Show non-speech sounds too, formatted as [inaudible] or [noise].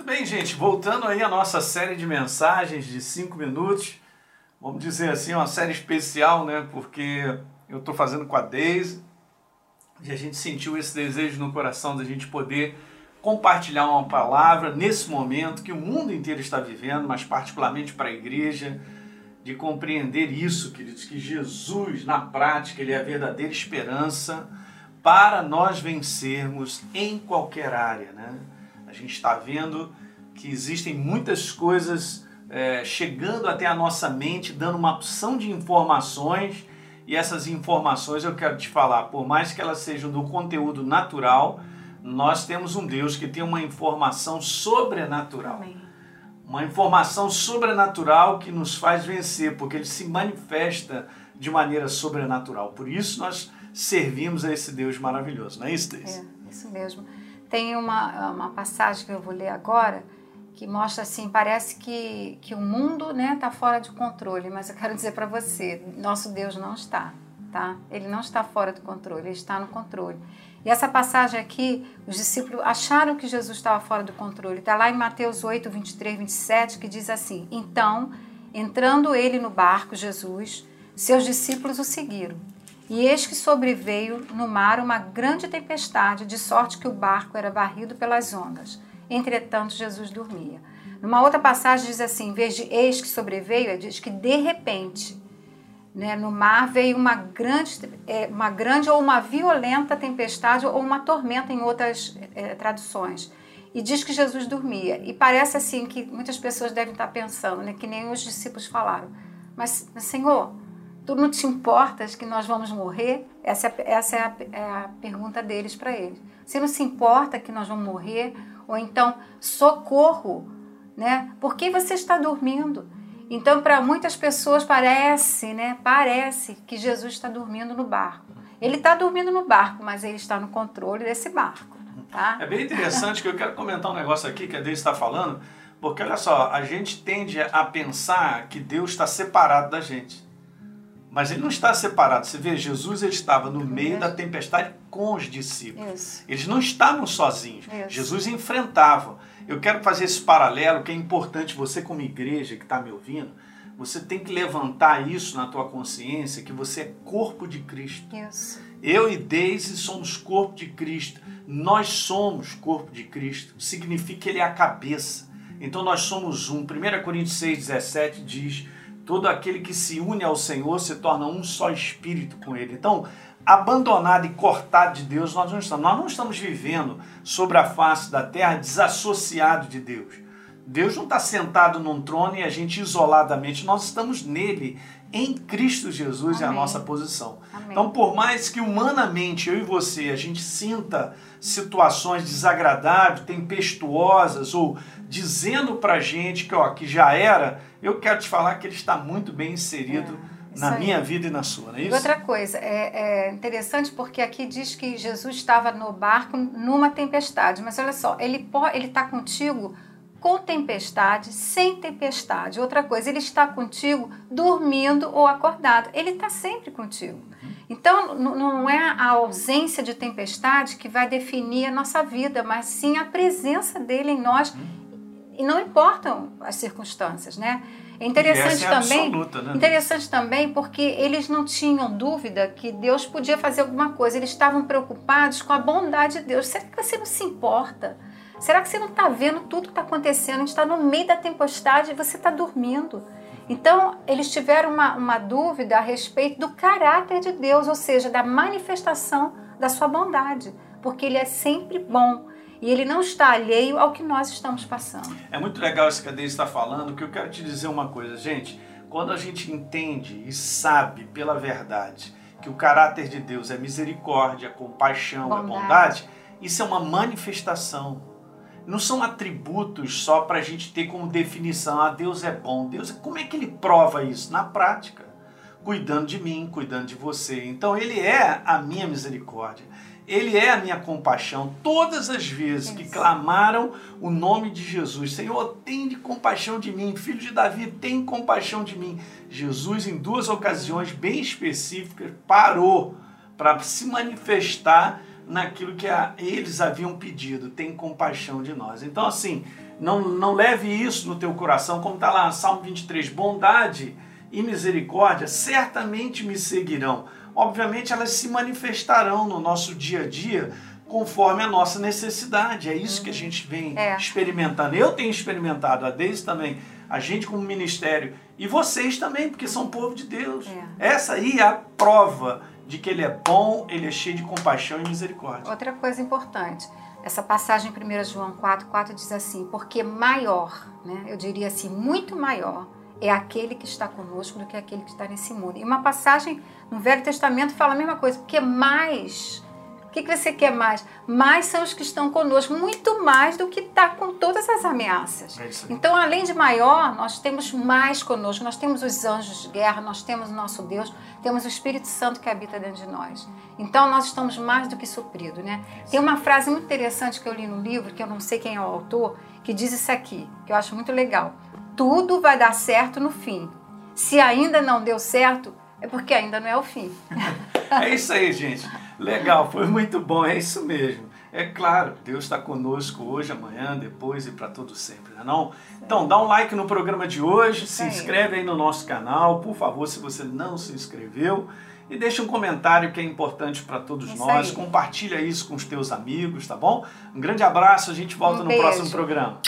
Muito bem, gente. Voltando aí à nossa série de mensagens de cinco minutos. Vamos dizer assim, uma série especial, né? Porque eu estou fazendo com a Deise e a gente sentiu esse desejo no coração da gente poder compartilhar uma palavra nesse momento que o mundo inteiro está vivendo, mas particularmente para a igreja, de compreender isso, queridos, que Jesus, na prática, ele é a verdadeira esperança para nós vencermos em qualquer área, né? A gente está vendo que existem muitas coisas é, chegando até a nossa mente, dando uma opção de informações, e essas informações eu quero te falar, por mais que elas sejam do conteúdo natural, nós temos um Deus que tem uma informação sobrenatural. Amém. Uma informação sobrenatural que nos faz vencer, porque ele se manifesta de maneira sobrenatural. Por isso nós servimos a esse Deus maravilhoso, não é isso, Deise? É, isso mesmo. Tem uma, uma passagem que eu vou ler agora que mostra assim, parece que, que o mundo está né, tá fora de controle, mas eu quero dizer para você, nosso Deus não está, tá? Ele não está fora do controle, ele está no controle. E essa passagem aqui, os discípulos acharam que Jesus estava fora do controle. Está lá em Mateus 8, 23, 27, que diz assim: Então, entrando ele no barco, Jesus, seus discípulos o seguiram. E eis que sobreveio no mar uma grande tempestade, de sorte que o barco era varrido pelas ondas. Entretanto, Jesus dormia. Numa outra passagem diz assim: veja, eis que sobreveio, diz que de repente né? No mar veio uma grande, é, uma grande ou uma violenta tempestade ou uma tormenta em outras é, traduções. E diz que Jesus dormia. E parece assim que muitas pessoas devem estar pensando, né? que nem os discípulos falaram. Mas, Senhor, tu não te importas que nós vamos morrer? Essa é, essa é, a, é a pergunta deles para eles. Você não se importa que nós vamos morrer? Ou então, socorro, né? Por que você está dormindo? Então, para muitas pessoas parece, né? Parece que Jesus está dormindo no barco. Ele está dormindo no barco, mas ele está no controle desse barco. Tá? É bem interessante que eu quero comentar um negócio aqui que a Deus está falando, porque olha só, a gente tende a pensar que Deus está separado da gente. Mas ele não está separado. Você vê, Jesus ele estava no meio da tempestade com os discípulos. Isso. Eles não estavam sozinhos. Isso. Jesus enfrentava. Eu quero fazer esse paralelo que é importante você como igreja que está me ouvindo, você tem que levantar isso na tua consciência que você é corpo de Cristo. Isso. Eu e Deise somos corpo de Cristo. Nós somos corpo de Cristo. Significa que ele é a cabeça. Então nós somos um. 1 Coríntios 6,17 diz: todo aquele que se une ao Senhor se torna um só espírito com ele. Então, abandonado e cortado de Deus, nós não estamos. Nós não estamos vivendo sobre a face da terra desassociado de Deus. Deus não está sentado num trono e a gente isoladamente, nós estamos nele, em Cristo Jesus Amém. é a nossa posição. Amém. Então, por mais que humanamente eu e você a gente sinta situações desagradáveis, tempestuosas ou dizendo para gente que, ó, que já era, eu quero te falar que ele está muito bem inserido. É na aí. minha vida e na sua, não é isso? E outra coisa, é, é, interessante porque aqui diz que Jesus estava no barco numa tempestade, mas olha só, ele ele está contigo com tempestade, sem tempestade. Outra coisa, ele está contigo dormindo ou acordado. Ele está sempre contigo. Uhum. Então, não é a ausência de tempestade que vai definir a nossa vida, mas sim a presença dele em nós. Uhum. E não importam as circunstâncias, né? É interessante é também, absoluta, né? interessante também porque eles não tinham dúvida que Deus podia fazer alguma coisa. Eles estavam preocupados com a bondade de Deus. Será que você não se importa? Será que você não está vendo tudo que está acontecendo? A gente está no meio da tempestade e você está dormindo. Então, eles tiveram uma, uma dúvida a respeito do caráter de Deus, ou seja, da manifestação da sua bondade, porque Ele é sempre bom e ele não está alheio ao que nós estamos passando. É muito legal isso que a Deise está falando, que eu quero te dizer uma coisa, gente. Quando a gente entende e sabe pela verdade que o caráter de Deus é misericórdia, compaixão, bondade. é bondade, isso é uma manifestação. Não são atributos só para a gente ter como definição, ah, Deus é bom. Deus, como é que ele prova isso? Na prática, cuidando de mim, cuidando de você. Então ele é a minha misericórdia. Ele é a minha compaixão. Todas as vezes que clamaram o nome de Jesus, Senhor, tem de compaixão de mim, filho de Davi, tem compaixão de mim. Jesus, em duas ocasiões bem específicas, parou para se manifestar naquilo que a, eles haviam pedido, tem compaixão de nós. Então, assim, Não, não leve isso no teu coração, como está lá no Salmo 23, bondade e misericórdia certamente me seguirão. Obviamente elas se manifestarão no nosso dia a dia conforme a nossa necessidade. É isso que a gente vem é. experimentando. Eu tenho experimentado, a Deise também, a gente como ministério e vocês também, porque são povo de Deus. É. Essa aí é a prova de que ele é bom, ele é cheio de compaixão e misericórdia. Outra coisa importante, essa passagem em 1 João 4, 4 diz assim, porque maior, né, eu diria assim, muito maior, é aquele que está conosco do que aquele que está nesse mundo. E uma passagem no Velho Testamento fala a mesma coisa, porque mais o que, que você quer mais? Mais são os que estão conosco, muito mais do que está com todas as ameaças. É então, além de maior, nós temos mais conosco. Nós temos os anjos de guerra, nós temos o nosso Deus, temos o Espírito Santo que habita dentro de nós. Então, nós estamos mais do que supridos. Né? Tem uma frase muito interessante que eu li no livro, que eu não sei quem é o autor, que diz isso aqui, que eu acho muito legal. Tudo vai dar certo no fim. Se ainda não deu certo, é porque ainda não é o fim. [laughs] é isso aí, gente. Legal, foi muito bom, é isso mesmo. É claro, Deus está conosco hoje, amanhã, depois e para todo sempre, não é não? Então, dá um like no programa de hoje, se inscreve aí no nosso canal, por favor, se você não se inscreveu, e deixa um comentário que é importante para todos nós. Compartilha isso com os teus amigos, tá bom? Um grande abraço, a gente volta um no próximo programa.